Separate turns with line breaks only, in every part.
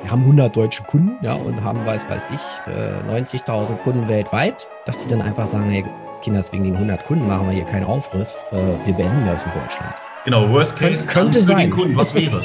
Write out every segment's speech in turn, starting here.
wir haben 100 deutsche Kunden, ja, und haben, weiß, weiß ich, 90.000 Kunden weltweit, dass sie dann einfach sagen, hey, Kinders, wegen den 100 Kunden machen wir hier keinen Aufriss, wir beenden das in Deutschland.
Genau, Worst Case
Kön könnte
für
sein.
den Kunden, was wäre?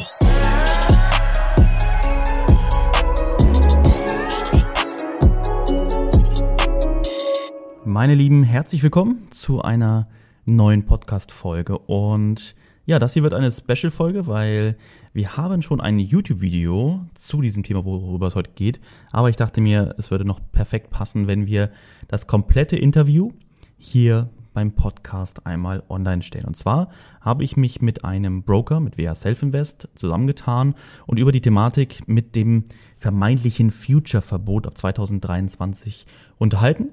Meine Lieben, herzlich willkommen zu einer neuen Podcast-Folge. Und ja, das hier wird eine Special-Folge, weil wir haben schon ein YouTube-Video zu diesem Thema, worüber es heute geht. Aber ich dachte mir, es würde noch perfekt passen, wenn wir das komplette Interview hier beim Podcast einmal online stellen. Und zwar habe ich mich mit einem Broker, mit WH Self Invest, zusammengetan und über die Thematik mit dem vermeintlichen Future-Verbot ab 2023 unterhalten.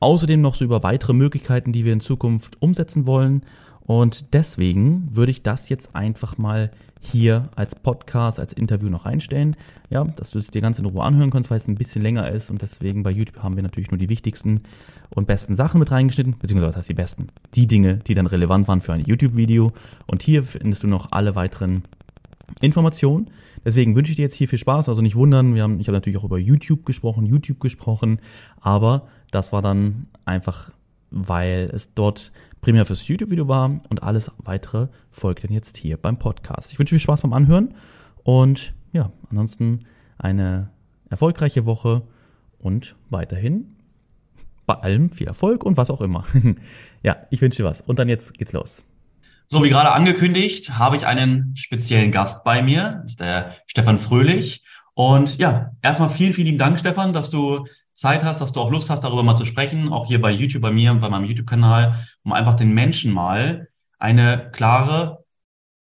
Außerdem noch so über weitere Möglichkeiten, die wir in Zukunft umsetzen wollen. Und deswegen würde ich das jetzt einfach mal hier als Podcast, als Interview noch einstellen. Ja, dass du es dir ganz in Ruhe anhören kannst, weil es ein bisschen länger ist. Und deswegen bei YouTube haben wir natürlich nur die wichtigsten und besten Sachen mit reingeschnitten. Beziehungsweise was heißt die besten? Die Dinge, die dann relevant waren für ein YouTube-Video. Und hier findest du noch alle weiteren Informationen. Deswegen wünsche ich dir jetzt hier viel Spaß. Also nicht wundern, wir haben, ich habe natürlich auch über YouTube gesprochen, YouTube gesprochen, aber das war dann einfach, weil es dort primär fürs YouTube-Video war und alles weitere folgt dann jetzt hier beim Podcast. Ich wünsche viel Spaß beim Anhören und ja, ansonsten eine erfolgreiche Woche und weiterhin bei allem viel Erfolg und was auch immer. ja, ich wünsche dir was. Und dann jetzt geht's los.
So, wie gerade angekündigt, habe ich einen speziellen Gast bei mir, das ist der Stefan Fröhlich. Und ja, erstmal vielen, vielen lieben Dank, Stefan, dass du Zeit hast, dass du auch Lust hast, darüber mal zu sprechen, auch hier bei YouTube bei mir und bei meinem YouTube-Kanal, um einfach den Menschen mal eine klare,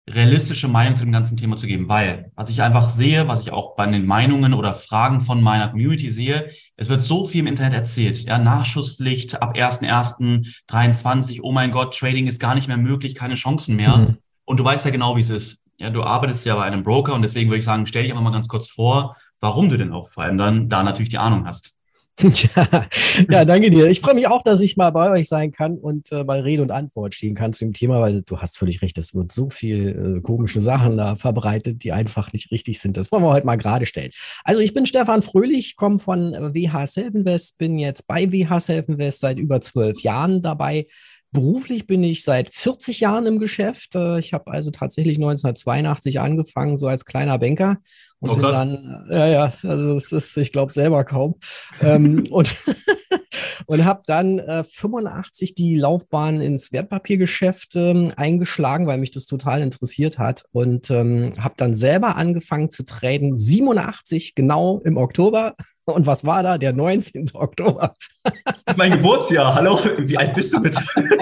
realistische Meinung zu dem ganzen Thema zu geben. Weil, was ich einfach sehe, was ich auch bei den Meinungen oder Fragen von meiner Community sehe, es wird so viel im Internet erzählt. Ja, Nachschusspflicht ab 1.1.23, oh mein Gott, Trading ist gar nicht mehr möglich, keine Chancen mehr. Mhm. Und du weißt ja genau, wie es ist. Ja, du arbeitest ja bei einem Broker und deswegen würde ich sagen, stell dich einfach mal ganz kurz vor, warum du denn auch vor allem dann da natürlich die Ahnung hast.
Ja, ja, danke dir. Ich freue mich auch, dass ich mal bei euch sein kann und äh, mal Rede und Antwort stehen kann zu dem Thema, weil du hast völlig recht, es wird so viel äh, komische Sachen da verbreitet, die einfach nicht richtig sind. Das wollen wir heute mal gerade stellen. Also ich bin Stefan Fröhlich, komme von WH Selfinvest, bin jetzt bei WH Selfinvest seit über zwölf Jahren dabei. Beruflich bin ich seit 40 Jahren im Geschäft. Äh, ich habe also tatsächlich 1982 angefangen, so als kleiner Banker und oh, dann, ja, ja, also das ist, ich glaube selber kaum. ähm, und und habe dann äh, 85 die Laufbahn ins Wertpapiergeschäft ähm, eingeschlagen, weil mich das total interessiert hat. Und ähm, habe dann selber angefangen zu traden, 87 genau im Oktober. Und was war da? Der 19. Oktober.
mein Geburtsjahr. Hallo, wie alt bist du bitte?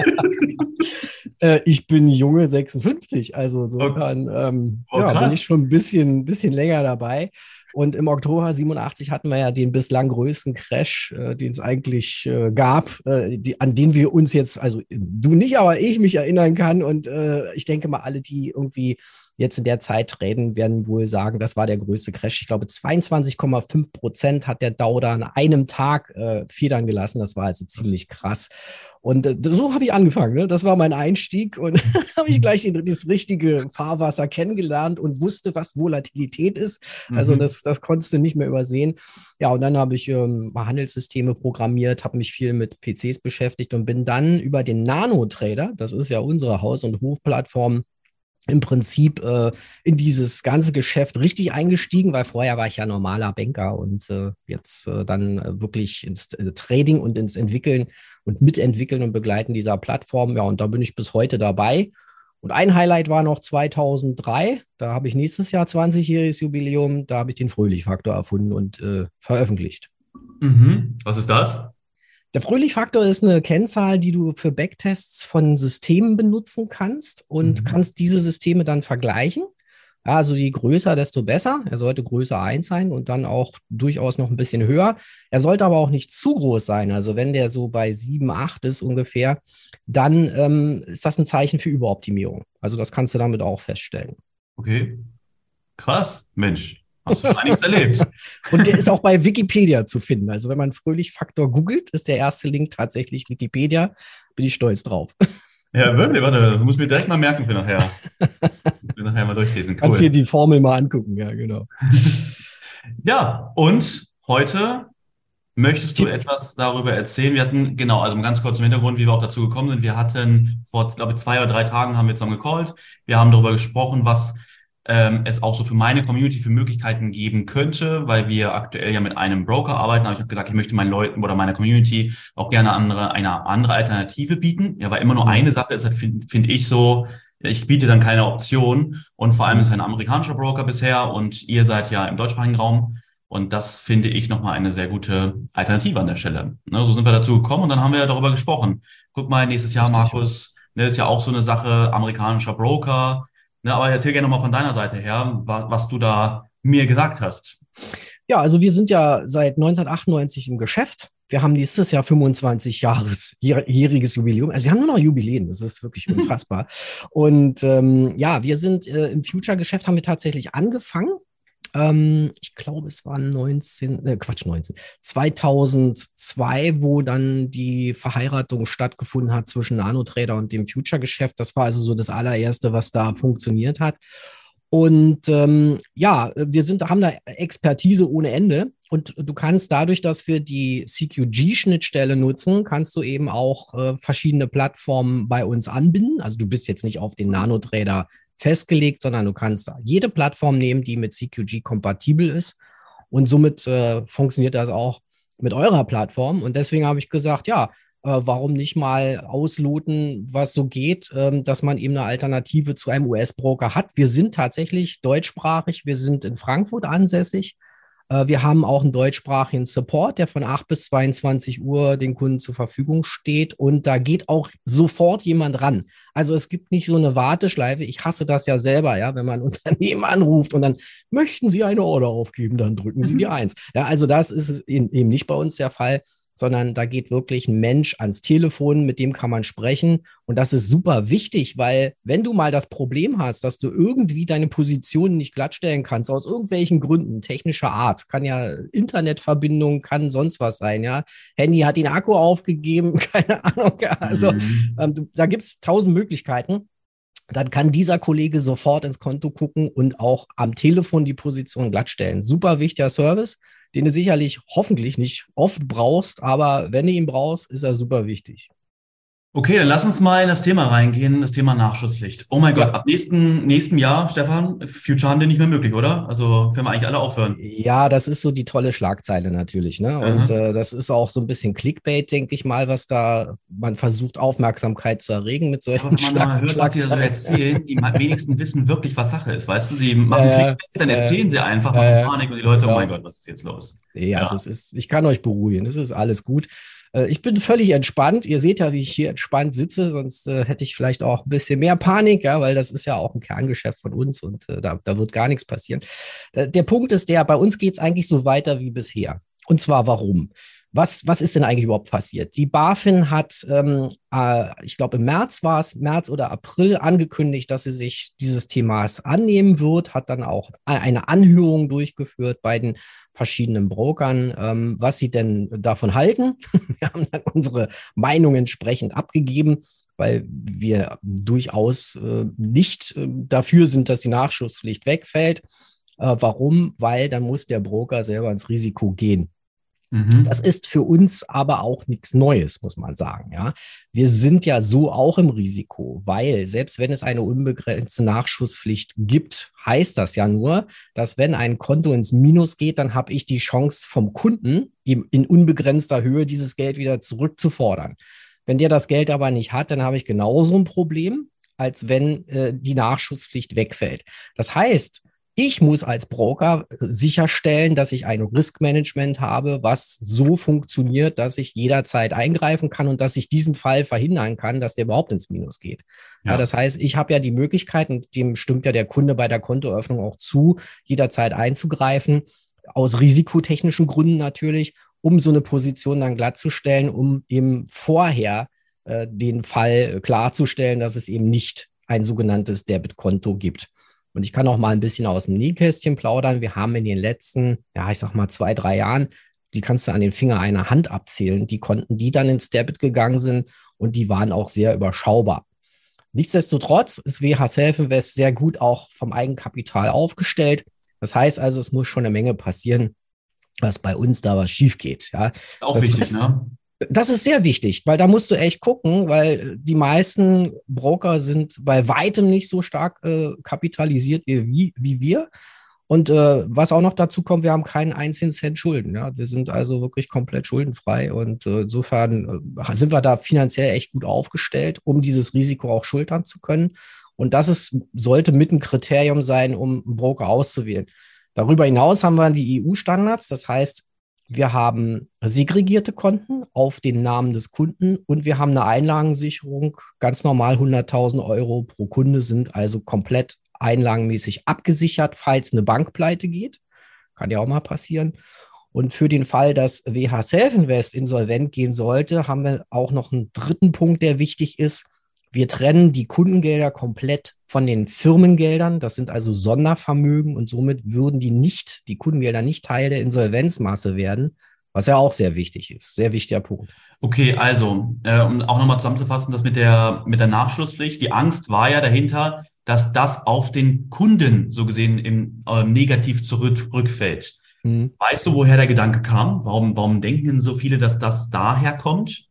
Äh, ich bin junge 56, also insofern ähm, oh, ja, bin ich schon ein bisschen, bisschen länger dabei. Und im Oktober 87 hatten wir ja den bislang größten Crash, äh, den es eigentlich äh, gab, äh, die, an den wir uns jetzt, also du nicht, aber ich mich erinnern kann. Und äh, ich denke mal, alle, die irgendwie jetzt in der Zeit reden, werden wohl sagen, das war der größte Crash. Ich glaube, 22,5 Prozent hat der Dow da an einem Tag äh, federn gelassen. Das war also ziemlich krass. Und äh, so habe ich angefangen. Ne? Das war mein Einstieg und habe ich gleich das richtige Fahrwasser kennengelernt und wusste, was Volatilität ist. Also mhm. das, das konntest du nicht mehr übersehen. Ja, und dann habe ich ähm, Handelssysteme programmiert, habe mich viel mit PCs beschäftigt und bin dann über den Nano-Trader, das ist ja unsere Haus- und Hofplattform, im Prinzip äh, in dieses ganze Geschäft richtig eingestiegen, weil vorher war ich ja normaler Banker und äh, jetzt äh, dann äh, wirklich ins äh, Trading und ins Entwickeln und Mitentwickeln und Begleiten dieser Plattform. Ja, und da bin ich bis heute dabei. Und ein Highlight war noch 2003. Da habe ich nächstes Jahr 20-jähriges Jubiläum. Da habe ich den Fröhlich-Faktor erfunden und äh, veröffentlicht.
Mhm. Was ist das?
Der Fröhlich-Faktor ist eine Kennzahl, die du für Backtests von Systemen benutzen kannst und mhm. kannst diese Systeme dann vergleichen. Also je größer, desto besser. Er sollte größer 1 sein und dann auch durchaus noch ein bisschen höher. Er sollte aber auch nicht zu groß sein. Also wenn der so bei 7, 8 ist ungefähr, dann ähm, ist das ein Zeichen für Überoptimierung. Also das kannst du damit auch feststellen.
Okay. Krass, Mensch. Hast du schon einiges erlebt.
Und der ist auch bei Wikipedia zu finden. Also wenn man Fröhlich-Faktor googelt, ist der erste Link tatsächlich Wikipedia. Bin ich stolz drauf.
Ja, wirklich, warte, du musst mir direkt mal merken für nachher. für nachher mal durchlesen.
Cool. Kannst dir die Formel mal angucken, ja, genau.
Ja, und heute möchtest du etwas darüber erzählen? Wir hatten, genau, also ganz kurz im Hintergrund, wie wir auch dazu gekommen sind. Wir hatten vor, glaube ich, zwei oder drei Tagen haben wir zusammen gecallt. Wir haben darüber gesprochen, was ähm, es auch so für meine Community für Möglichkeiten geben könnte, weil wir aktuell ja mit einem Broker arbeiten. Aber ich habe gesagt, ich möchte meinen Leuten oder meiner Community auch gerne andere, eine andere Alternative bieten. Ja, weil immer nur mhm. eine Sache ist halt, finde find ich so, ich biete dann keine Option. Und vor allem ist ein amerikanischer Broker bisher und ihr seid ja im deutschsprachigen Raum. Und das finde ich nochmal eine sehr gute Alternative an der Stelle. Ne, so sind wir dazu gekommen und dann haben wir ja darüber gesprochen. Guck mal, nächstes Jahr, Markus, ne, ist ja auch so eine Sache, amerikanischer Broker. Ne, aber erzähl gerne nochmal von deiner Seite her, was, was du da mir gesagt hast.
Ja, also wir sind ja seit 1998 im Geschäft. Wir haben dieses Jahr 25 Jahres jähriges Jubiläum. Also wir haben nur noch Jubiläen. Das ist wirklich unfassbar. Und ähm, ja, wir sind äh, im Future-Geschäft haben wir tatsächlich angefangen. Ähm, ich glaube, es war 19, äh, Quatsch, 19, 2002, wo dann die Verheiratung stattgefunden hat zwischen Nanotrader und dem Future-Geschäft. Das war also so das allererste, was da funktioniert hat. Und ähm, ja, wir sind, haben da Expertise ohne Ende. Und du kannst dadurch, dass wir die CQG-Schnittstelle nutzen, kannst du eben auch äh, verschiedene Plattformen bei uns anbinden. Also du bist jetzt nicht auf den Nanotrader festgelegt, sondern du kannst da jede Plattform nehmen, die mit CQG kompatibel ist. Und somit äh, funktioniert das auch mit eurer Plattform. Und deswegen habe ich gesagt, ja, äh, warum nicht mal ausloten, was so geht, ähm, dass man eben eine Alternative zu einem US-Broker hat. Wir sind tatsächlich deutschsprachig, wir sind in Frankfurt ansässig. Äh, wir haben auch einen deutschsprachigen Support, der von 8 bis 22 Uhr den Kunden zur Verfügung steht. Und da geht auch sofort jemand ran. Also es gibt nicht so eine Warteschleife. Ich hasse das ja selber, ja, wenn man ein Unternehmen anruft und dann möchten Sie eine Order aufgeben, dann drücken Sie die Eins. Ja, also das ist eben nicht bei uns der Fall sondern da geht wirklich ein Mensch ans Telefon, mit dem kann man sprechen. Und das ist super wichtig, weil wenn du mal das Problem hast, dass du irgendwie deine Position nicht glattstellen kannst, aus irgendwelchen Gründen, technischer Art, kann ja Internetverbindung, kann sonst was sein, ja. Handy hat den Akku aufgegeben, keine Ahnung. Also mhm. ähm, du, da gibt es tausend Möglichkeiten dann kann dieser Kollege sofort ins Konto gucken und auch am Telefon die Position glattstellen. Super wichtiger Service den du sicherlich hoffentlich nicht oft brauchst, aber wenn du ihn brauchst, ist er super wichtig.
Okay, dann lass uns mal in das Thema reingehen, das Thema Nachschusspflicht. Oh mein ja. Gott, ab nächsten, nächsten Jahr, Stefan, Future Handel nicht mehr möglich, oder? Also können wir eigentlich alle aufhören.
Ja, das ist so die tolle Schlagzeile natürlich. Ne? Und äh, das ist auch so ein bisschen Clickbait, denke ich mal, was da man versucht, Aufmerksamkeit zu erregen mit solchen Aber
wenn man mal hört, was die so erzählen, die wenigsten wissen wirklich, was Sache ist. Weißt du, sie machen äh, Clickbait, dann erzählen äh, sie einfach, machen Panik und die Leute, oh mein Gott, was ist jetzt los?
Ja, ja. also es ist, ich kann euch beruhigen, es ist alles gut. Äh, ich bin völlig entspannt. Ihr seht ja, wie ich hier entspannt sitze, sonst äh, hätte ich vielleicht auch ein bisschen mehr Panik, ja, weil das ist ja auch ein Kerngeschäft von uns und äh, da, da wird gar nichts passieren. Äh, der Punkt ist der, bei uns geht es eigentlich so weiter wie bisher. Und zwar warum? Was, was ist denn eigentlich überhaupt passiert? Die BaFin hat, ähm, äh, ich glaube im März war es, März oder April angekündigt, dass sie sich dieses Themas annehmen wird, hat dann auch eine Anhörung durchgeführt bei den verschiedenen Brokern, ähm, was sie denn davon halten. wir haben dann unsere Meinung entsprechend abgegeben, weil wir durchaus äh, nicht äh, dafür sind, dass die Nachschusspflicht wegfällt. Äh, warum? Weil dann muss der Broker selber ins Risiko gehen. Mhm. Das ist für uns aber auch nichts Neues, muss man sagen. Ja, wir sind ja so auch im Risiko, weil selbst wenn es eine unbegrenzte Nachschusspflicht gibt, heißt das ja nur, dass wenn ein Konto ins Minus geht, dann habe ich die Chance vom Kunden in unbegrenzter Höhe dieses Geld wieder zurückzufordern. Wenn der das Geld aber nicht hat, dann habe ich genauso ein Problem, als wenn äh, die Nachschusspflicht wegfällt. Das heißt, ich muss als Broker äh, sicherstellen, dass ich ein Riskmanagement habe, was so funktioniert, dass ich jederzeit eingreifen kann und dass ich diesen Fall verhindern kann, dass der überhaupt ins Minus geht. Ja. ja das heißt, ich habe ja die Möglichkeit, und dem stimmt ja der Kunde bei der Kontoeröffnung auch zu, jederzeit einzugreifen, aus risikotechnischen Gründen natürlich, um so eine Position dann glattzustellen, um eben vorher äh, den Fall klarzustellen, dass es eben nicht ein sogenanntes Debitkonto gibt. Und ich kann auch mal ein bisschen aus dem Nähkästchen plaudern. Wir haben in den letzten, ja, ich sag mal zwei, drei Jahren, die kannst du an den Finger einer Hand abzählen, die Konten, die dann ins Debit gegangen sind und die waren auch sehr überschaubar. Nichtsdestotrotz ist WH Self Invest sehr gut auch vom Eigenkapital aufgestellt. Das heißt also, es muss schon eine Menge passieren, was bei uns da was schief geht. Ja.
Auch
das,
wichtig,
das,
ne?
Das ist sehr wichtig, weil da musst du echt gucken, weil die meisten Broker sind bei weitem nicht so stark äh, kapitalisiert wie, wie wir. Und äh, was auch noch dazu kommt, wir haben keinen einzigen Cent Schulden. Ja? Wir sind also wirklich komplett schuldenfrei und äh, insofern äh, sind wir da finanziell echt gut aufgestellt, um dieses Risiko auch schultern zu können. Und das ist, sollte mit ein Kriterium sein, um einen Broker auszuwählen. Darüber hinaus haben wir die EU-Standards. Das heißt, wir haben segregierte Konten auf den Namen des Kunden und wir haben eine Einlagensicherung. Ganz normal 100.000 Euro pro Kunde sind also komplett einlagenmäßig abgesichert, falls eine Bank pleite geht. Kann ja auch mal passieren. Und für den Fall, dass WH Self Invest insolvent gehen sollte, haben wir auch noch einen dritten Punkt, der wichtig ist. Wir trennen die Kundengelder komplett von den Firmengeldern. Das sind also Sondervermögen und somit würden die nicht, die Kundengelder nicht Teil der Insolvenzmasse werden, was ja auch sehr wichtig ist. Sehr wichtiger Punkt.
Okay, also, äh, um auch nochmal zusammenzufassen, das mit der, mit der Nachschlusspflicht. Die Angst war ja dahinter, dass das auf den Kunden so gesehen im, äh, negativ zurückfällt. Mhm. Weißt du, woher der Gedanke kam? Warum, warum denken so viele, dass das daher kommt?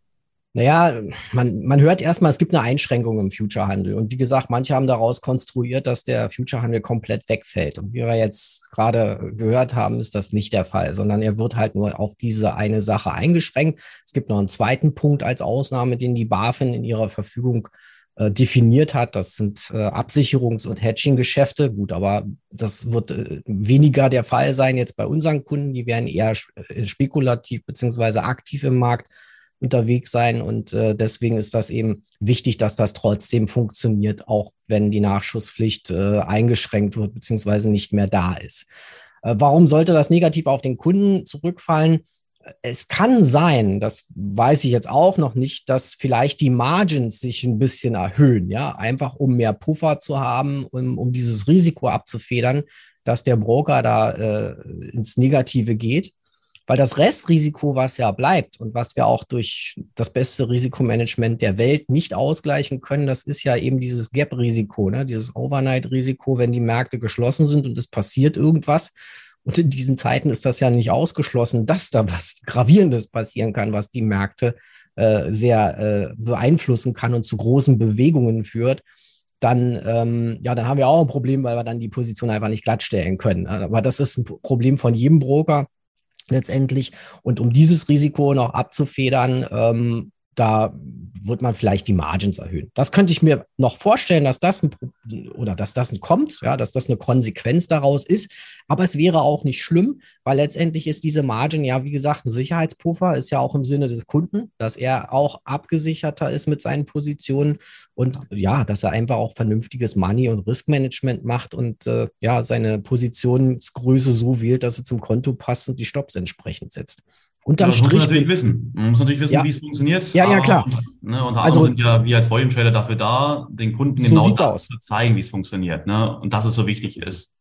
Naja, man, man hört erstmal, es gibt eine Einschränkung im Future-Handel. Und wie gesagt, manche haben daraus konstruiert, dass der Future-Handel komplett wegfällt. Und wie wir jetzt gerade gehört haben, ist das nicht der Fall, sondern er wird halt nur auf diese eine Sache eingeschränkt. Es gibt noch einen zweiten Punkt als Ausnahme, den die BaFin in ihrer Verfügung äh, definiert hat. Das sind äh, Absicherungs- und Hedging-Geschäfte. Gut, aber das wird äh, weniger der Fall sein jetzt bei unseren Kunden. Die werden eher spekulativ beziehungsweise aktiv im Markt unterwegs sein. Und äh, deswegen ist das eben wichtig, dass das trotzdem funktioniert, auch wenn die Nachschusspflicht äh, eingeschränkt wird beziehungsweise nicht mehr da ist. warum sollte das negativ auf den Kunden zurückfallen? es kann sein, das weiß ich jetzt auch noch nicht, dass vielleicht die Margins sich ein bisschen erhöhen, ja, einfach um mehr Puffer zu haben, um, um dieses Risiko abzufedern, dass der Broker da äh, ins Negative geht. Weil das Restrisiko, was ja bleibt und was wir auch durch das beste Risikomanagement der Welt nicht ausgleichen können, das ist ja eben dieses Gap-Risiko, ne? dieses Overnight-Risiko, wenn die Märkte geschlossen sind und es passiert irgendwas, und in diesen Zeiten ist das ja nicht ausgeschlossen, dass da was Gravierendes passieren kann, was die Märkte äh, sehr äh, beeinflussen kann und zu großen Bewegungen führt. Dann, ähm, ja, dann haben wir auch ein Problem, weil wir dann die Position einfach nicht glattstellen können. Aber das ist ein Problem von jedem Broker letztendlich. Und um dieses Risiko noch abzufedern, ähm, da wird man vielleicht die Margins erhöhen. Das könnte ich mir noch vorstellen, dass das ein, oder dass das kommt, ja, dass das eine Konsequenz daraus ist. Aber es wäre auch nicht schlimm, weil letztendlich ist diese Margin ja, wie gesagt, ein Sicherheitspuffer, ist ja auch im Sinne des Kunden, dass er auch abgesicherter ist mit seinen Positionen und ja, dass er einfach auch vernünftiges Money- und Riskmanagement macht und äh, ja, seine Positionsgröße so wählt, dass er zum Konto passt und die Stops entsprechend setzt.
Unterm ja, Strich. Muss man natürlich wissen. Man muss natürlich wissen, ja. wie es funktioniert.
Ja, ja, klar.
Ne, unter also, sind ja wir als Volume Trader dafür da, den Kunden so genau das aus. zu zeigen, wie es funktioniert. Ne? Und dass es so wichtig ist.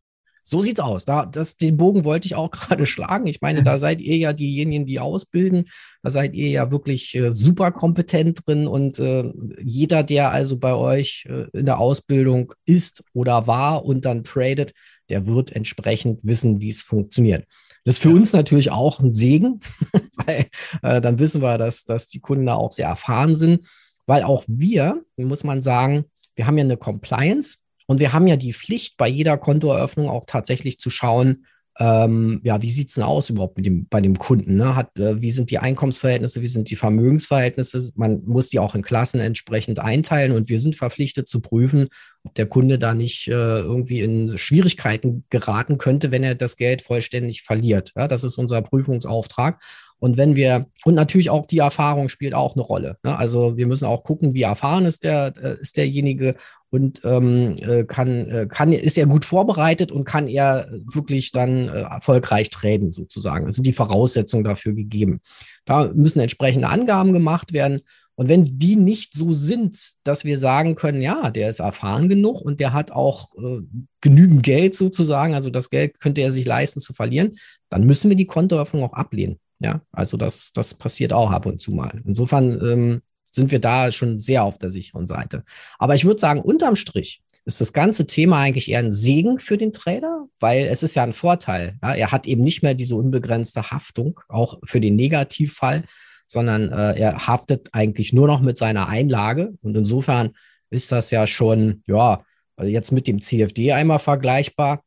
So sieht's aus. Da, das, den Bogen wollte ich auch gerade schlagen. Ich meine, da seid ihr ja diejenigen, die ausbilden. Da seid ihr ja wirklich äh, super kompetent drin. Und äh, jeder, der also bei euch äh, in der Ausbildung ist oder war und dann tradet, der wird entsprechend wissen, wie es funktioniert. Das ist für ja. uns natürlich auch ein Segen, weil äh, dann wissen wir, dass, dass die Kunden da auch sehr erfahren sind, weil auch wir, muss man sagen, wir haben ja eine Compliance und wir haben ja die Pflicht, bei jeder Kontoeröffnung auch tatsächlich zu schauen, ähm, ja, wie sieht es denn aus überhaupt mit dem, bei dem Kunden? Ne? Hat, äh, wie sind die Einkommensverhältnisse, wie sind die Vermögensverhältnisse? Man muss die auch in Klassen entsprechend einteilen und wir sind verpflichtet zu prüfen, ob der Kunde da nicht äh, irgendwie in Schwierigkeiten geraten könnte, wenn er das Geld vollständig verliert. Ja, das ist unser Prüfungsauftrag. Und wenn wir, und natürlich auch die Erfahrung spielt auch eine Rolle. Ne? Also wir müssen auch gucken, wie erfahren ist, der, äh, ist derjenige und ähm, äh, kann, äh, kann, ist er gut vorbereitet und kann er wirklich dann erfolgreich traden sozusagen. Das sind die Voraussetzungen dafür gegeben. Da müssen entsprechende Angaben gemacht werden. Und wenn die nicht so sind, dass wir sagen können, ja, der ist erfahren genug und der hat auch äh, genügend Geld sozusagen, also das Geld könnte er sich leisten zu verlieren, dann müssen wir die Kontoöffnung auch ablehnen. Ja, also das, das passiert auch ab und zu mal. Insofern ähm, sind wir da schon sehr auf der sicheren Seite. Aber ich würde sagen, unterm Strich ist das ganze Thema eigentlich eher ein Segen für den Trader, weil es ist ja ein Vorteil. Ja? Er hat eben nicht mehr diese unbegrenzte Haftung, auch für den Negativfall, sondern äh, er haftet eigentlich nur noch mit seiner Einlage. Und insofern ist das ja schon, ja, jetzt mit dem CFD einmal vergleichbar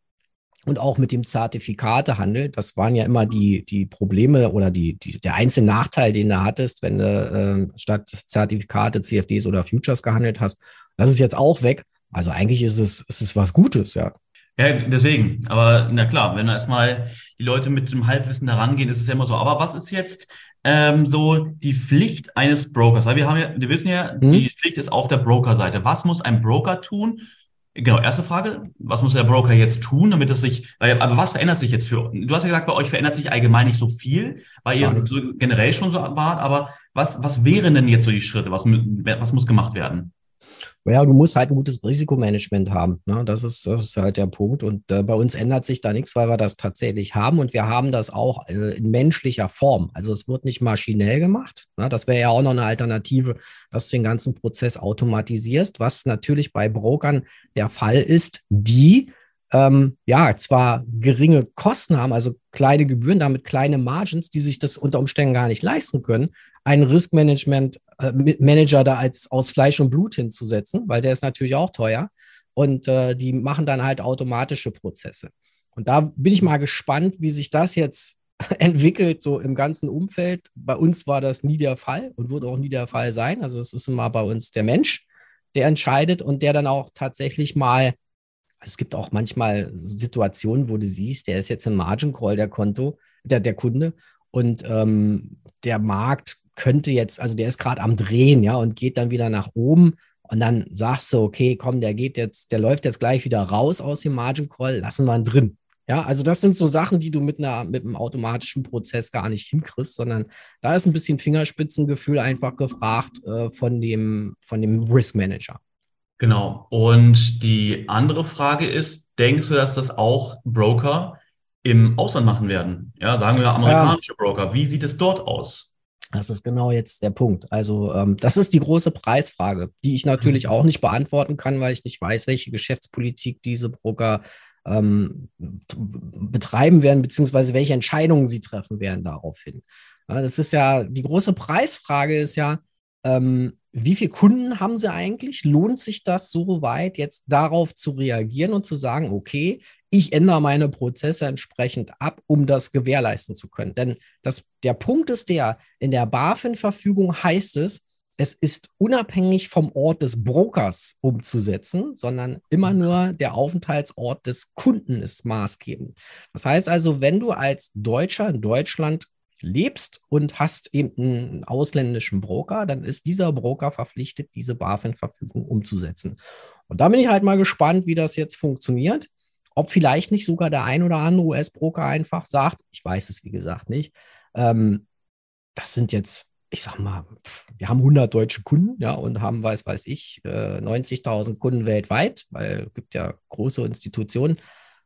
und auch mit dem Zertifikatehandel. Das waren ja immer die, die Probleme oder die, die, der einzelne Nachteil, den du hattest, wenn du äh, statt Zertifikate, CFDs oder Futures gehandelt hast. Das ist jetzt auch weg. Also eigentlich ist es, ist es was Gutes, ja.
Ja, deswegen. Aber na klar, wenn erstmal die Leute mit dem Halbwissen herangehen, ist es ja immer so. Aber was ist jetzt ähm, so die Pflicht eines Brokers? Weil wir haben ja, wir wissen ja, hm? die Pflicht ist auf der Brokerseite. Was muss ein Broker tun? Genau, erste Frage. Was muss der Broker jetzt tun, damit es sich, weil, aber was verändert sich jetzt für, du hast ja gesagt, bei euch verändert sich allgemein nicht so viel, weil ihr so generell schon so wart, aber was, was wären denn jetzt so die Schritte? Was, was muss gemacht werden?
Ja, du musst halt ein gutes Risikomanagement haben. Ne? Das, ist, das ist halt der Punkt. Und äh, bei uns ändert sich da nichts, weil wir das tatsächlich haben. Und wir haben das auch äh, in menschlicher Form. Also es wird nicht maschinell gemacht. Ne? Das wäre ja auch noch eine Alternative, dass du den ganzen Prozess automatisierst, was natürlich bei Brokern der Fall ist, die ähm, ja zwar geringe Kosten haben, also kleine Gebühren, damit kleine Margins, die sich das unter Umständen gar nicht leisten können, einen Riskmanagement äh, Manager da als aus Fleisch und Blut hinzusetzen, weil der ist natürlich auch teuer. Und äh, die machen dann halt automatische Prozesse. Und da bin ich mal gespannt, wie sich das jetzt entwickelt, so im ganzen Umfeld. Bei uns war das nie der Fall und wird auch nie der Fall sein. Also es ist immer bei uns der Mensch, der entscheidet und der dann auch tatsächlich mal, also es gibt auch manchmal Situationen, wo du siehst, der ist jetzt im Margin Call, der Konto, der, der Kunde, und ähm, der Markt könnte jetzt, also der ist gerade am Drehen, ja, und geht dann wieder nach oben. Und dann sagst du, okay, komm, der geht jetzt, der läuft jetzt gleich wieder raus aus dem Margin Call, lassen wir ihn drin. Ja, also das sind so Sachen, die du mit einer, mit einem automatischen Prozess gar nicht hinkriegst, sondern da ist ein bisschen Fingerspitzengefühl einfach gefragt äh, von dem, von dem Risk Manager.
Genau. Und die andere Frage ist, denkst du, dass das auch Broker im Ausland machen werden? Ja, sagen wir amerikanische ja. Broker. Wie sieht es dort aus?
Das ist genau jetzt der Punkt. Also ähm, das ist die große Preisfrage, die ich natürlich mhm. auch nicht beantworten kann, weil ich nicht weiß, welche Geschäftspolitik diese Broker ähm, betreiben werden, beziehungsweise welche Entscheidungen sie treffen werden daraufhin. Ja, das ist ja, die große Preisfrage ist ja, ähm, wie viele Kunden haben sie eigentlich? Lohnt sich das so weit, jetzt darauf zu reagieren und zu sagen, okay, ich ändere meine Prozesse entsprechend ab, um das gewährleisten zu können. Denn das, der Punkt ist der, in der BaFin-Verfügung heißt es, es ist unabhängig vom Ort des Brokers umzusetzen, sondern immer nur der Aufenthaltsort des Kunden ist maßgebend. Das heißt also, wenn du als Deutscher in Deutschland lebst und hast eben einen ausländischen Broker, dann ist dieser Broker verpflichtet, diese BaFin-Verfügung umzusetzen. Und da bin ich halt mal gespannt, wie das jetzt funktioniert ob vielleicht nicht sogar der ein oder andere US-Broker einfach sagt, ich weiß es wie gesagt nicht, ähm, das sind jetzt, ich sag mal, wir haben 100 deutsche Kunden, ja, und haben, weiß, weiß ich, äh, 90.000 Kunden weltweit, weil es gibt ja große Institutionen,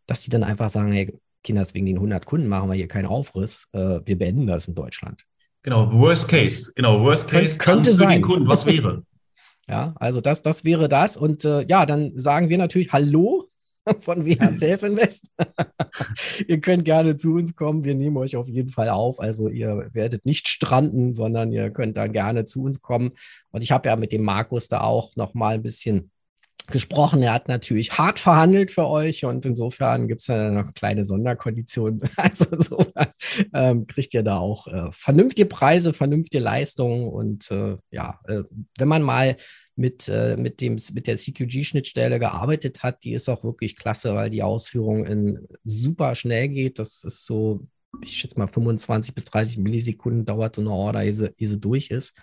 dass die dann einfach sagen, hey, Kinders, wegen den 100 Kunden machen wir hier keinen Aufriss, äh, wir beenden das in Deutschland.
Genau, Worst Case, genau, Worst Case
Kön könnte sein.
Kunden, was wäre?
ja, also das, das wäre das und äh, ja, dann sagen wir natürlich Hallo von WH Self Invest. ihr könnt gerne zu uns kommen. Wir nehmen euch auf jeden Fall auf. Also ihr werdet nicht stranden, sondern ihr könnt dann gerne zu uns kommen. Und ich habe ja mit dem Markus da auch noch mal ein bisschen gesprochen. Er hat natürlich hart verhandelt für euch und insofern gibt es da noch kleine Sonderkonditionen. Also insofern ähm, kriegt ihr da auch äh, vernünftige Preise, vernünftige Leistungen und äh, ja, äh, wenn man mal mit, äh, mit, dem, mit der CQG-Schnittstelle gearbeitet hat, die ist auch wirklich klasse, weil die Ausführung in super schnell geht. Das ist so, ich schätze mal, 25 bis 30 Millisekunden dauert so eine Order, ehe sie, sie durch ist,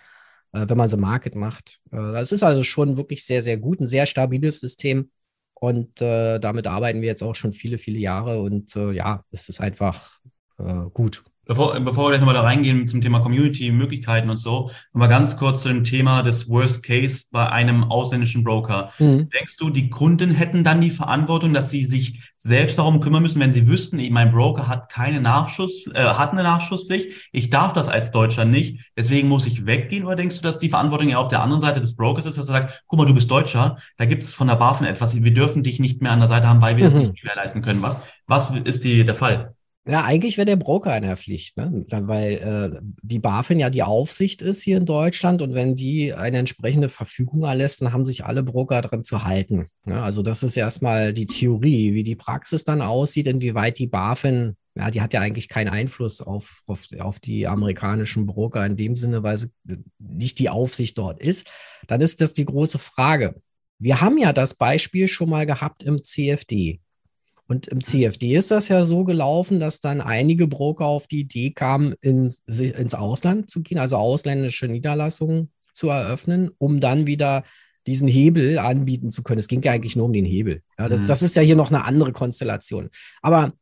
äh, wenn man sie Market macht. Äh, das ist also schon wirklich sehr, sehr gut, ein sehr stabiles System. Und äh, damit arbeiten wir jetzt auch schon viele, viele Jahre. Und äh, ja, es ist einfach äh, gut.
Bevor, bevor wir gleich nochmal da reingehen zum Thema Community, Möglichkeiten und so, nochmal ganz kurz zu dem Thema des Worst Case bei einem ausländischen Broker. Mhm. Denkst du, die Kunden hätten dann die Verantwortung, dass sie sich selbst darum kümmern müssen, wenn sie wüssten, mein Broker hat keine Nachschuss, äh, hat eine Nachschusspflicht, ich darf das als Deutscher nicht, deswegen muss ich weggehen? Oder denkst du, dass die Verantwortung ja auf der anderen Seite des Brokers ist, dass er sagt, guck mal, du bist Deutscher, da gibt es von der BaFin etwas, wir dürfen dich nicht mehr an der Seite haben, weil wir mhm. das nicht gewährleisten können. Was, was ist die, der Fall?
Ja, eigentlich wäre der Broker in der Pflicht, ne? weil äh, die BaFin ja die Aufsicht ist hier in Deutschland und wenn die eine entsprechende Verfügung erlässt, dann haben sich alle Broker dran zu halten. Ne? Also das ist erstmal die Theorie, wie die Praxis dann aussieht, inwieweit die BaFin, ja, die hat ja eigentlich keinen Einfluss auf, auf, auf die amerikanischen Broker in dem Sinne, weil sie nicht die Aufsicht dort ist. Dann ist das die große Frage. Wir haben ja das Beispiel schon mal gehabt im CFD. Und im CFD ist das ja so gelaufen, dass dann einige Broker auf die Idee kamen, ins, ins Ausland zu gehen, also ausländische Niederlassungen zu eröffnen, um dann wieder diesen Hebel anbieten zu können. Es ging ja eigentlich nur um den Hebel. Ja, das, mhm. das ist ja hier noch eine andere Konstellation. Aber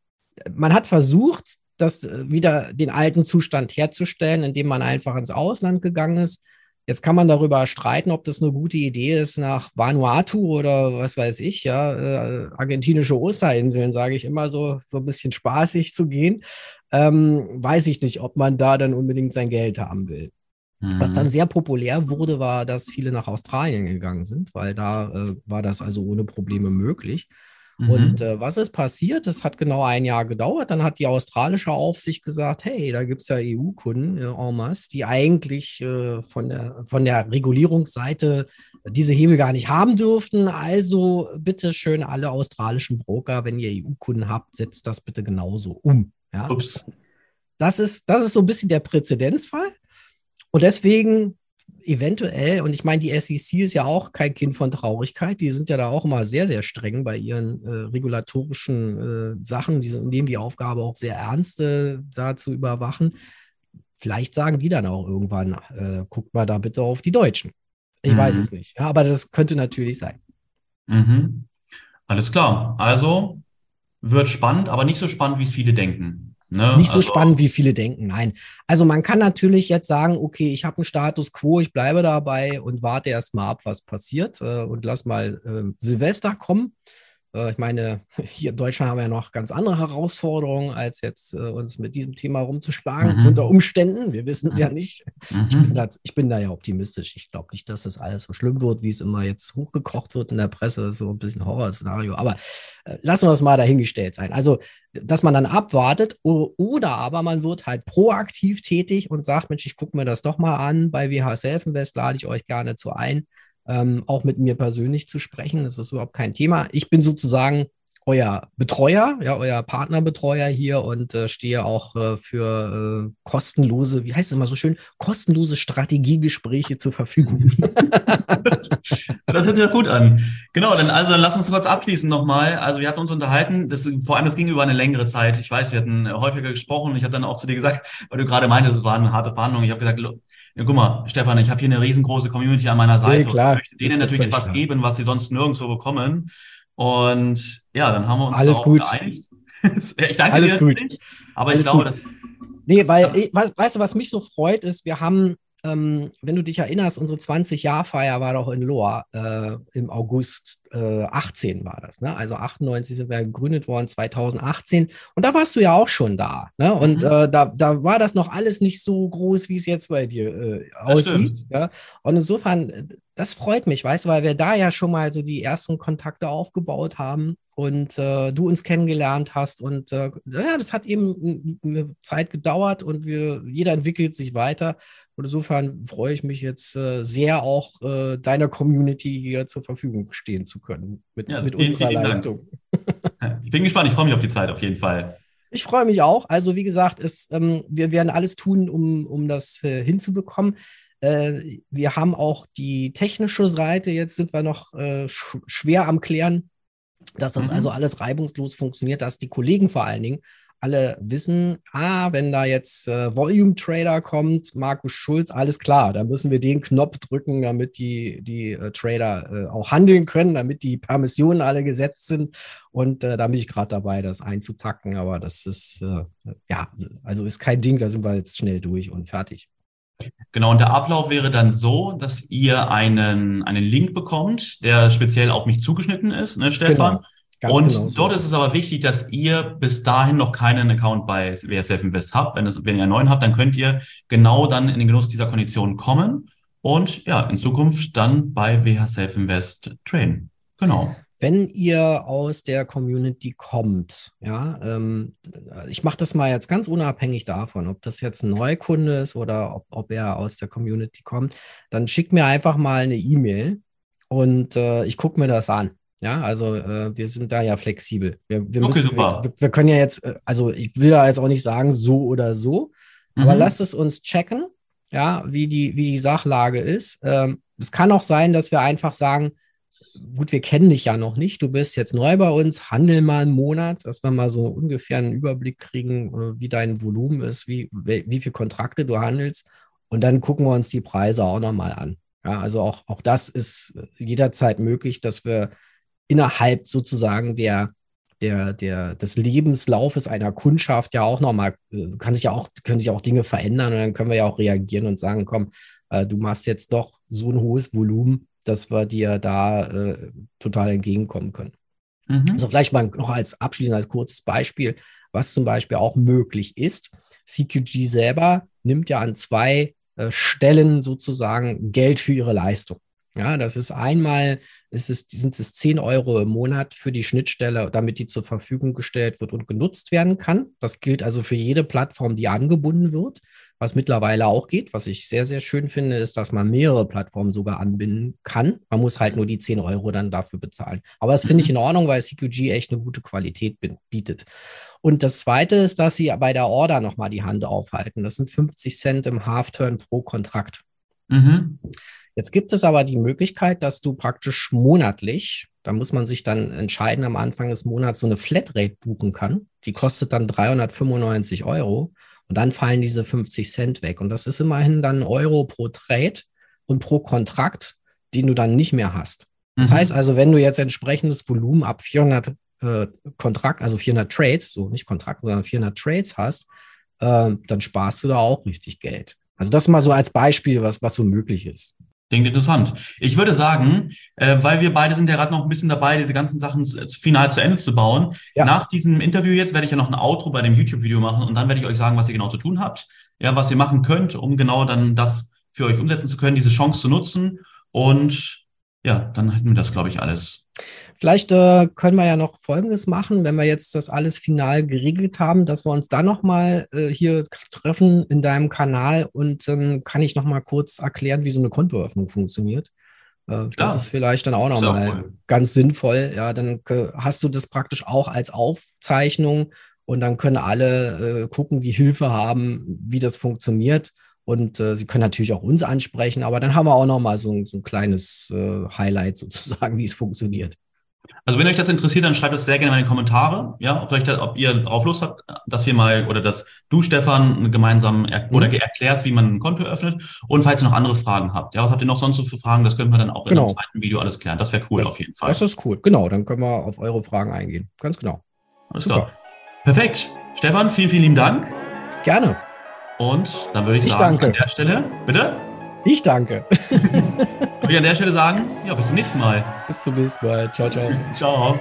man hat versucht, das äh, wieder den alten Zustand herzustellen, indem man einfach ins Ausland gegangen ist Jetzt kann man darüber streiten, ob das eine gute Idee ist, nach Vanuatu oder was weiß ich, ja, äh, argentinische Osterinseln, sage ich immer so, so ein bisschen spaßig zu gehen. Ähm, weiß ich nicht, ob man da dann unbedingt sein Geld haben will. Mhm. Was dann mhm. sehr populär wurde, war, dass viele nach Australien gegangen sind, weil da äh, war das also ohne Probleme möglich. Mhm. Und äh, was ist passiert? Das hat genau ein Jahr gedauert. Dann hat die australische Aufsicht gesagt, hey, da gibt es ja EU-Kunden äh, en masse, die eigentlich äh, von, der, von der Regulierungsseite diese Hebel gar nicht haben dürften. Also bitte schön alle australischen Broker, wenn ihr EU-Kunden habt, setzt das bitte genauso um. Ja? Ups. Das ist, das ist so ein bisschen der Präzedenzfall. Und deswegen eventuell, und ich meine, die SEC ist ja auch kein Kind von Traurigkeit, die sind ja da auch immer sehr, sehr streng bei ihren äh, regulatorischen äh, Sachen, die nehmen die Aufgabe auch sehr ernst, äh, da zu überwachen. Vielleicht sagen die dann auch irgendwann, äh, guckt mal da bitte auf die Deutschen. Ich mhm. weiß es nicht, ja, aber das könnte natürlich sein.
Mhm. Alles klar. Also wird spannend, aber nicht so spannend, wie es viele denken.
Ne? Nicht so also, spannend, wie viele denken. Nein. Also man kann natürlich jetzt sagen, okay, ich habe einen Status quo, ich bleibe dabei und warte erst mal ab, was passiert äh, und lass mal äh, Silvester kommen. Äh, ich meine, hier in Deutschland haben wir ja noch ganz andere Herausforderungen, als jetzt äh, uns mit diesem Thema rumzuschlagen, mhm. unter Umständen. Wir wissen es ja nicht. Mhm. Ich, bin da, ich, bin da, ja optimistisch. Ich glaube nicht, dass das alles so schlimm wird, wie es immer jetzt hochgekocht wird in der Presse. So ein bisschen Horrorszenario. Aber äh, lassen wir es mal dahingestellt sein. Also, dass man dann abwartet oder aber man wird halt proaktiv tätig und sagt, Mensch, ich gucke mir das doch mal an. Bei WH Self Invest lade ich euch gerne zu ein ähm, auch mit mir persönlich zu sprechen. Das ist überhaupt kein Thema. Ich bin sozusagen euer Betreuer, ja, euer Partnerbetreuer hier und äh, stehe auch äh, für äh, kostenlose, wie heißt es immer so schön, kostenlose Strategiegespräche zur Verfügung.
das hört sich ja gut an. Genau, dann also dann lass uns kurz abschließen nochmal. Also wir hatten uns unterhalten, das, vor allem das ging über eine längere Zeit. Ich weiß, wir hatten häufiger gesprochen. Ich habe dann auch zu dir gesagt, weil du gerade meintest, es war eine harte Verhandlung. Ich habe gesagt, ja, guck mal, Stefan, ich habe hier eine riesengroße Community an meiner Seite.
Nee, klar.
Ich möchte denen natürlich etwas klar. geben, was sie sonst nirgendwo bekommen. Und ja, dann haben wir uns
Alles gut.
geeinigt.
ich danke Alles dir gut.
Nicht, aber Alles ich glaube, gut. das.
Nee, weil, ich, weißt du, was mich so freut, ist, wir haben ähm, wenn du dich erinnerst, unsere 20-Jahr-Feier war doch in Lohr äh, im August äh, 18 war das. Ne? Also 98 sind wir gegründet worden, 2018. Und da warst du ja auch schon da. Ne? Und mhm. äh, da, da war das noch alles nicht so groß, wie es jetzt bei dir äh, aussieht. Ja? Und insofern, das freut mich, weißt du, weil wir da ja schon mal so die ersten Kontakte aufgebaut haben und äh, du uns kennengelernt hast. Und äh, ja, das hat eben eine Zeit gedauert und wir, jeder entwickelt sich weiter. Und insofern freue ich mich jetzt äh, sehr, auch äh, deiner Community hier zur Verfügung stehen zu können mit, ja, mit vielen, unserer vielen Leistung.
ich bin gespannt, ich freue mich auf die Zeit auf jeden Fall.
Ich freue mich auch. Also, wie gesagt, es, ähm, wir werden alles tun, um, um das äh, hinzubekommen. Äh, wir haben auch die technische Seite, jetzt sind wir noch äh, sch schwer am Klären, dass das mhm. also alles reibungslos funktioniert, dass die Kollegen vor allen Dingen alle wissen, ah, wenn da jetzt äh, Volume Trader kommt, Markus Schulz, alles klar, dann müssen wir den Knopf drücken, damit die, die äh, Trader äh, auch handeln können, damit die Permissionen alle gesetzt sind. Und äh, da bin ich gerade dabei, das einzutacken. Aber das ist, äh, ja, also ist kein Ding, da sind wir jetzt schnell durch und fertig.
Genau, und der Ablauf wäre dann so, dass ihr einen, einen Link bekommt, der speziell auf mich zugeschnitten ist, ne, Stefan? Genau. Ganz und genau dort ist es aber wichtig, dass ihr bis dahin noch keinen Account bei WSF Invest habt. Wenn, es, wenn ihr einen neuen habt, dann könnt ihr genau dann in den Genuss dieser Konditionen kommen und ja, in Zukunft dann bei WHSF Invest traden. Genau.
Wenn ihr aus der Community kommt, ja, ähm, ich mache das mal jetzt ganz unabhängig davon, ob das jetzt ein Neukunde ist oder ob, ob er aus der Community kommt, dann schickt mir einfach mal eine E-Mail und äh, ich gucke mir das an. Ja, also äh, wir sind da ja flexibel. Wir, wir, okay, müssen, wir, wir, können ja jetzt, äh, also ich will da jetzt auch nicht sagen, so oder so, mhm. aber lasst es uns checken, ja, wie die, wie die Sachlage ist. Ähm, es kann auch sein, dass wir einfach sagen, gut, wir kennen dich ja noch nicht, du bist jetzt neu bei uns, handel mal einen Monat, dass wir mal so ungefähr einen Überblick kriegen, äh, wie dein Volumen ist, wie, wie viele Kontrakte du handelst. Und dann gucken wir uns die Preise auch nochmal an. Ja, also auch, auch das ist jederzeit möglich, dass wir innerhalb sozusagen der, der, der, des Lebenslaufes einer Kundschaft ja auch nochmal, äh, kann sich ja auch, können sich auch Dinge verändern und dann können wir ja auch reagieren und sagen, komm, äh, du machst jetzt doch so ein hohes Volumen, dass wir dir da äh, total entgegenkommen können. Mhm. Also vielleicht mal noch als abschließend als kurzes Beispiel, was zum Beispiel auch möglich ist. CQG selber nimmt ja an zwei äh, Stellen sozusagen Geld für ihre Leistung. Ja, das ist einmal, ist es, sind es 10 Euro im Monat für die Schnittstelle, damit die zur Verfügung gestellt wird und genutzt werden kann. Das gilt also für jede Plattform, die angebunden wird. Was mittlerweile auch geht, was ich sehr, sehr schön finde, ist, dass man mehrere Plattformen sogar anbinden kann. Man muss halt nur die 10 Euro dann dafür bezahlen. Aber das finde ich mhm. in Ordnung, weil CQG echt eine gute Qualität bietet. Und das Zweite ist, dass sie bei der Order nochmal die Hand aufhalten. Das sind 50 Cent im Half-Turn pro Kontrakt. Mhm. Jetzt gibt es aber die Möglichkeit, dass du praktisch monatlich, da muss man sich dann entscheiden, am Anfang des Monats so eine Flatrate buchen kann. Die kostet dann 395 Euro und dann fallen diese 50 Cent weg. Und das ist immerhin dann Euro pro Trade und pro Kontrakt, den du dann nicht mehr hast. Das mhm. heißt also, wenn du jetzt entsprechendes Volumen ab 400 äh, Kontrakt, also 400 Trades, so nicht Kontrakten, sondern 400 Trades hast, äh, dann sparst du da auch richtig Geld. Also das mal so als Beispiel, was, was so möglich ist.
Klingt interessant. Ich würde sagen, äh, weil wir beide sind ja gerade noch ein bisschen dabei, diese ganzen Sachen zu, final zu Ende zu bauen. Ja. Nach diesem Interview jetzt werde ich ja noch ein Outro bei dem YouTube-Video machen und dann werde ich euch sagen, was ihr genau zu tun habt, ja, was ihr machen könnt, um genau dann das für euch umsetzen zu können, diese Chance zu nutzen. Und ja, dann hätten wir das, glaube ich, alles.
Vielleicht äh, können wir ja noch Folgendes machen, wenn wir jetzt das alles final geregelt haben, dass wir uns dann nochmal äh, hier treffen in deinem Kanal und ähm, kann ich nochmal kurz erklären, wie so eine Kontoöffnung funktioniert. Äh, das ist vielleicht dann auch nochmal ganz sinnvoll. Ja, dann hast du das praktisch auch als Aufzeichnung und dann können alle äh, gucken, die Hilfe haben, wie das funktioniert. Und äh, Sie können natürlich auch uns ansprechen, aber dann haben wir auch nochmal so, so ein kleines äh, Highlight sozusagen, wie es funktioniert.
Also wenn euch das interessiert, dann schreibt das sehr gerne in die Kommentare, ja, ob, euch das, ob ihr darauf Lust habt, dass wir mal oder dass du, Stefan, gemeinsam er oder mhm. erklärst, wie man ein Konto öffnet. Und falls ihr noch andere Fragen habt, ja, was habt ihr noch sonst so für Fragen? Das können wir dann auch genau. in einem zweiten Video alles klären. Das wäre cool
das,
auf jeden Fall.
Das ist cool, genau. Dann können wir auf eure Fragen eingehen. Ganz genau.
Alles Super. klar. Perfekt. Stefan, vielen, vielen lieben Dank.
Gerne.
Und dann würde ich, ich sagen, danke. an der Stelle, bitte?
Ich danke.
Würde ich an der Stelle sagen, ja, bis zum nächsten Mal.
Bis zum nächsten Mal. Ciao, ciao.
ciao.